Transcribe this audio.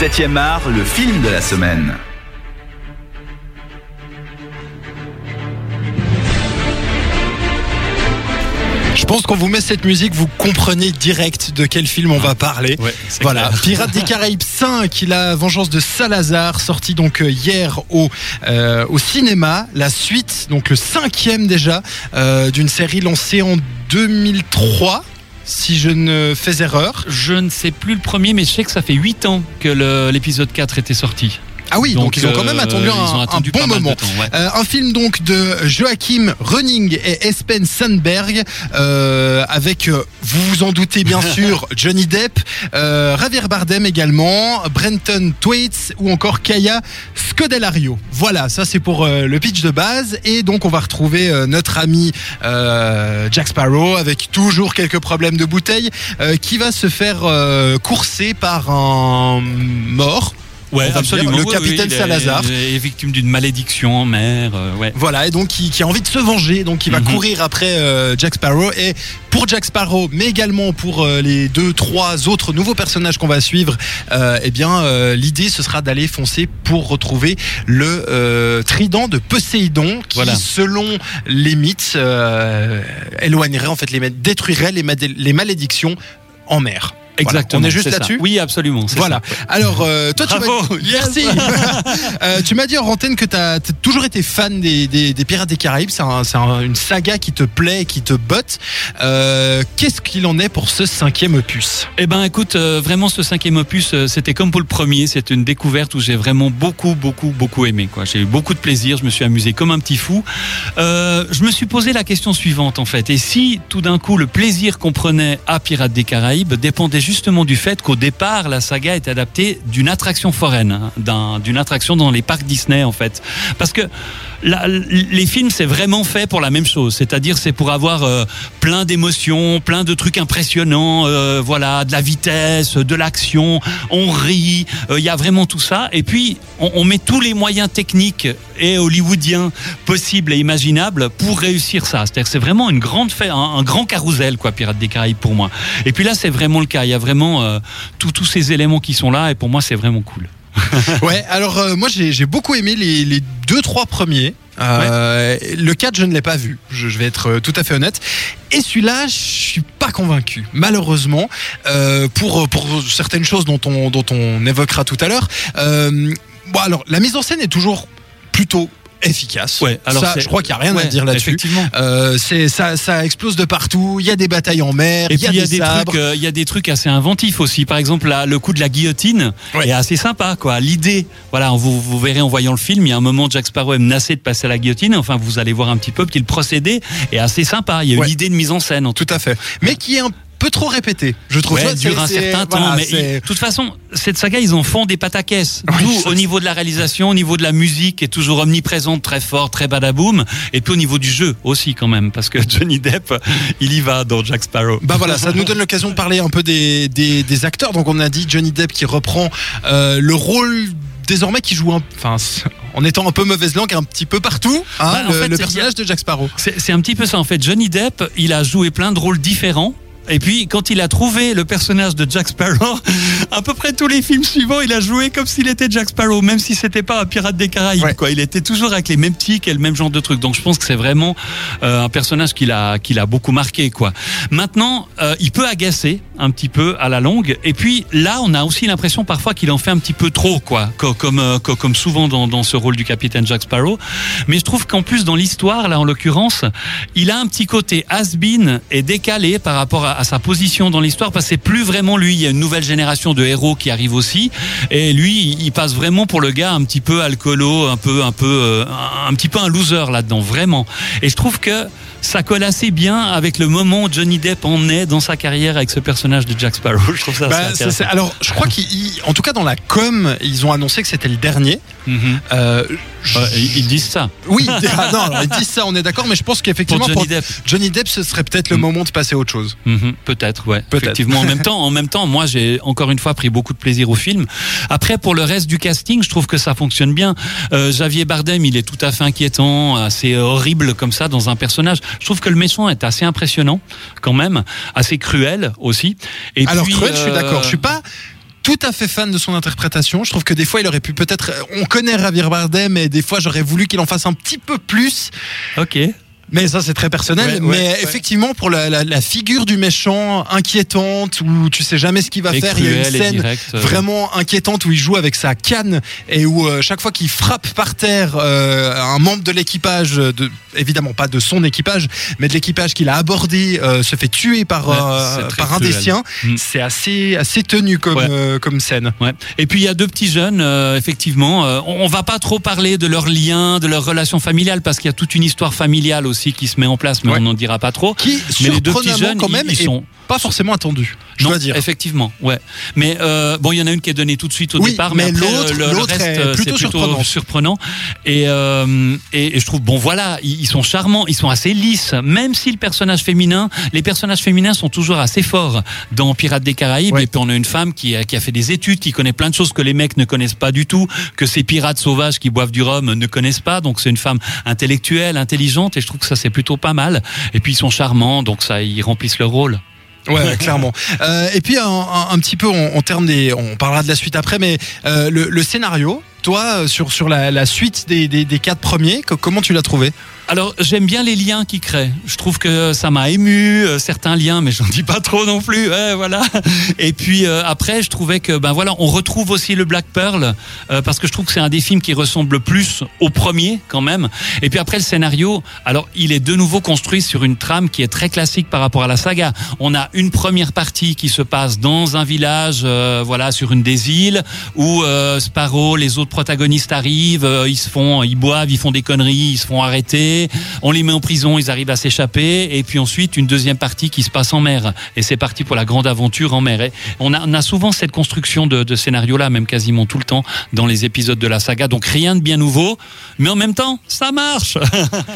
7e art, le film de la semaine. Je pense qu'on vous met cette musique, vous comprenez direct de quel film on va parler. Ouais, Voilà, clair. Pirates des Caraïbes 5, La Vengeance de Salazar, sorti donc euh, hier au, euh, au cinéma. La suite, donc le cinquième déjà, euh, d'une série lancée en 2003, si je ne fais erreur. Je ne sais plus le premier, mais je sais que ça fait 8 ans que l'épisode 4 était sorti. Ah oui, donc, ils ont quand même attendu ils un, bon moment. temps, ouais. Un film donc de Joachim Running et Espen Sandberg euh, avec, euh, vous vous en doutez bien sûr, Johnny Depp, euh, Javier Bardem également, Brenton Thwaites ou encore Kaya Scodelario. Voilà, ça c'est pour le pitch de base et donc on va retrouver notre ami euh, Jack Sparrow avec toujours quelques problèmes de bouteille euh, qui va se faire euh, courser par un mort. Ouais, absolument. le capitaine oui, Salazar. il est victime d'une malédiction en mer. euh, ouais. Voilà, et donc qui, qui a envie de se venger, donc il va Mhm. courir après euh, Jack Sparrow. Et pour Jack Sparrow, mais également pour euh, les deux, trois autres nouveaux personnages qu'on va suivre, euh, eh bien euh, l'idée ce sera d'aller foncer pour retrouver le euh, trident de Poséidon, qui Voilà. selon les mythes euh, éloignerait en fait les détruirait les malédictions en mer. Voilà. Exactement. On est juste là-dessus. Oui, absolument. Voilà. ça. Alors, euh, toi, tu m'as merci. Euh, tu m'as dit en antenne que tu as toujours été fan des, des- des Pirates des Caraïbes. C'est un- c'est un- une saga qui te plaît, qui te botte. Euh, Qu'est-ce qu'il en est pour ce cinquième opus? Eh ben, écoute, euh, vraiment, ce cinquième opus, c'était comme pour le premier. C'est une découverte où j'ai vraiment beaucoup, beaucoup, beaucoup aimé. J'ai eu beaucoup de plaisir. Je me suis amusé comme un petit fou. Je me suis posé la question suivante, en fait. Et si, tout d'un coup, le plaisir qu'on prenait à Pirates des Caraïbes dépendait justement du fait qu'au départ, la saga est adaptée d'une attraction foraine, hein, d'un- d'une attraction dans les parcs Disney, en fait. Parce que la- les films, c'est vraiment fait pour la même chose. C'est-à-dire, c'est pour avoir euh, plein d'émotions, plein de trucs impressionnants, euh, voilà, de la vitesse, de l'action. On rit. euh, Il y a vraiment tout ça. Et puis, on, met tous les moyens techniques et hollywoodiens possibles et imaginables pour réussir ça. C'est-à-dire, c'est vraiment une grande un, un grand carrousel, quoi, Pirates des Caraïbes pour moi. Et puis là, c'est vraiment le cas. Il y a vraiment euh, tous tous ces éléments qui sont là. Et pour moi, c'est vraiment cool. Ouais, alors euh, moi j'ai j'ai beaucoup aimé les, les deux, trois premiers. Euh, Le 4, je ne l'ai pas vu, je, je vais être euh, tout à fait honnête. Et celui-là, je suis pas convaincu, malheureusement, pour, pour certaines choses dont on, dont on évoquera tout à l'heure. Bon, alors, la mise en scène est toujours plutôt efficace. Ouais, alors ça, je crois qu'il n'y a rien à dire là-dessus. Effectivement. Euh, c'est ça, ça explose de partout. Il y a des batailles en mer, Et il y puis a il y a des, trucs, euh, il y a des trucs assez inventifs aussi. Par exemple, là, le coup de la guillotine Ouais. est assez sympa, quoi. L'idée, voilà, vous, vous verrez en voyant le film, il y a un moment Jack Sparrow est menacé de passer à la guillotine. Enfin, vous allez voir un petit peu, puis le procédé est assez sympa. Il y a une idée de mise en scène, en tout Tout à fait. Mais qui est un peu trop répété, je trouve. Vois, dure un certain temps, mais de toute façon, cette saga, ils en font des. Oui, D'où ça, au niveau de la réalisation, au niveau de la musique, qui est toujours omniprésente, très fort, très badaboum, et puis au niveau du jeu aussi quand même, parce que Johnny Depp, il y va dans Jack Sparrow. Bah voilà, ça nous donne l'occasion de parler un peu des, des, des acteurs. Donc on a dit Johnny Depp qui reprend euh, le rôle désormais qui joue un, enfin en étant un peu mauvaise langue un petit peu partout, hein, Bah, le, fait, le c'est personnage de Jack Sparrow. C'est un petit peu ça en fait. Johnny Depp, il a joué plein de rôles différents. Et puis, quand il a trouvé le personnage de Jack Sparrow, à peu près tous les films suivants, il a joué comme s'il était Jack Sparrow, même si c'était pas un pirate des Caraïbes. Ouais. Quoi. Il était toujours avec les mêmes tics et le même genre de trucs. Donc, je pense que c'est vraiment euh, un personnage qui l'a, qui l'a beaucoup marqué. Quoi. Maintenant, euh, il peut agacer un petit peu à la longue. Et puis, là, on a aussi l'impression parfois qu'il en fait un petit peu trop, quoi, comme, euh, co- comme souvent dans, dans ce rôle du capitaine Jack Sparrow. Mais je trouve qu'en plus, dans l'histoire, là, en l'occurrence, il a un petit côté has-been et décalé par rapport à, à sa position dans l'histoire, parce que c'est plus vraiment lui. Il y a une nouvelle génération de héros qui arrive aussi, et lui, il passe vraiment pour le gars un petit peu alcoolo, un peu, un peu, euh, un, petit peu un loser là-dedans, vraiment. Et je trouve que ça colle assez bien avec le moment où Johnny Depp en est dans sa carrière avec ce personnage de Jack Sparrow. Je trouve ça Bah, assez intéressant. alors, je crois qu'en tout cas dans la com, ils ont annoncé que c'était le dernier. Mhm. Euh, je- ils disent ça oui, ah, non, alors, ils disent ça, on est d'accord, mais je pense pour qu'effectivement Johnny pour Depp. Johnny Depp, ce serait peut-être le Mm. moment de passer à autre chose. Mhm, Peut-être, ouais. Effectivement, en même temps, en même temps, moi, j'ai encore une fois pris beaucoup de plaisir au film. Après, pour le reste du casting, je trouve que ça fonctionne bien. Euh, Javier Bardem, il est tout à fait inquiétant, assez horrible comme ça dans un personnage. Je trouve que le méchant est assez impressionnant, quand même, assez cruel aussi. Et alors puis, cruel, je suis euh, d'accord. Je suis pas tout à fait fan de son interprétation. Je trouve que des fois, il aurait pu peut-être. On connaît Javier Bardem, mais des fois, j'aurais voulu qu'il en fasse un petit peu plus. Ok. Mais ça, c'est très personnel. Ouais, mais ouais. effectivement, pour la, la- la figure du méchant inquiétante, où tu sais jamais ce qu'il va Et faire, il y a une scène direct, euh. vraiment inquiétante où il joue avec sa canne et où euh, chaque fois qu'il frappe par terre euh, un membre de l'équipage, de, évidemment pas de son équipage, mais de l'équipage qu'il a abordé, euh, se fait tuer par, Ouais, par un des siens. Mm. C'est assez, assez tenu comme, comme scène. Ouais. Et puis il y a deux petits jeunes, effectivement. on, on va pas trop parler de leurs liens, de leurs relations familiales, parce qu'il y a toute une histoire familiale aussi qui se met en place, mais Ouais. on n'en dira pas trop. Qui, Mais les deux petits jeunes, quand même, ils, sont pas forcément attendu, je non, dois dire. effectivement, ouais. Mais euh, bon, il y en a une qui est donnée tout de suite au Oui, départ, mais l'autre- le, reste, est euh, plutôt surprenant. surprenant. Et, euh, et, et je trouve, bon, voilà, ils, ils sont charmants, ils sont assez lisses, même si le personnage féminin, les personnages féminins sont toujours assez forts dans Pirates des Caraïbes. Ouais. Et puis on a une femme qui a, qui a fait des études, qui connaît plein de choses que les mecs ne connaissent pas du tout, que ces pirates sauvages qui boivent du rhum ne connaissent pas. Donc c'est une femme intellectuelle, intelligente, et je trouve que ça c'est plutôt pas mal. Et puis ils sont charmants, donc ça, ils remplissent leur rôle. Ouais, clairement. Euh, et puis un, petit peu termes des, on parlera de la suite après, mais euh, le scénario, toi euh, sur sur la, suite des, des, quatre premiers, co- comment tu l'as trouvé Alors j'aime bien les liens qu'ils créent. Je trouve que ça m'a ému euh, certains liens, mais j'en dis pas trop non plus. Ouais, voilà. Et puis euh, après, je trouvais que ben voilà, on retrouve aussi le Black Pearl euh, parce que je trouve que c'est un des films qui ressemble le plus au premier quand même. Et puis après le scénario, alors il est de nouveau construit sur une trame qui est très classique par rapport à la saga. On a une première partie qui se passe dans un village, euh, voilà, sur une des îles où euh, Sparrow, les autres protagonistes arrivent, euh, ils se font, ils boivent, ils font des conneries, ils se font arrêter, on les met en prison, ils arrivent à s'échapper, et puis ensuite une deuxième partie qui se passe en mer, et c'est parti pour la grande aventure en mer. Et on a, on a souvent cette construction de, de scénario-là, même quasiment tout le temps dans les épisodes de la saga, donc rien de bien nouveau, mais en même temps, ça marche.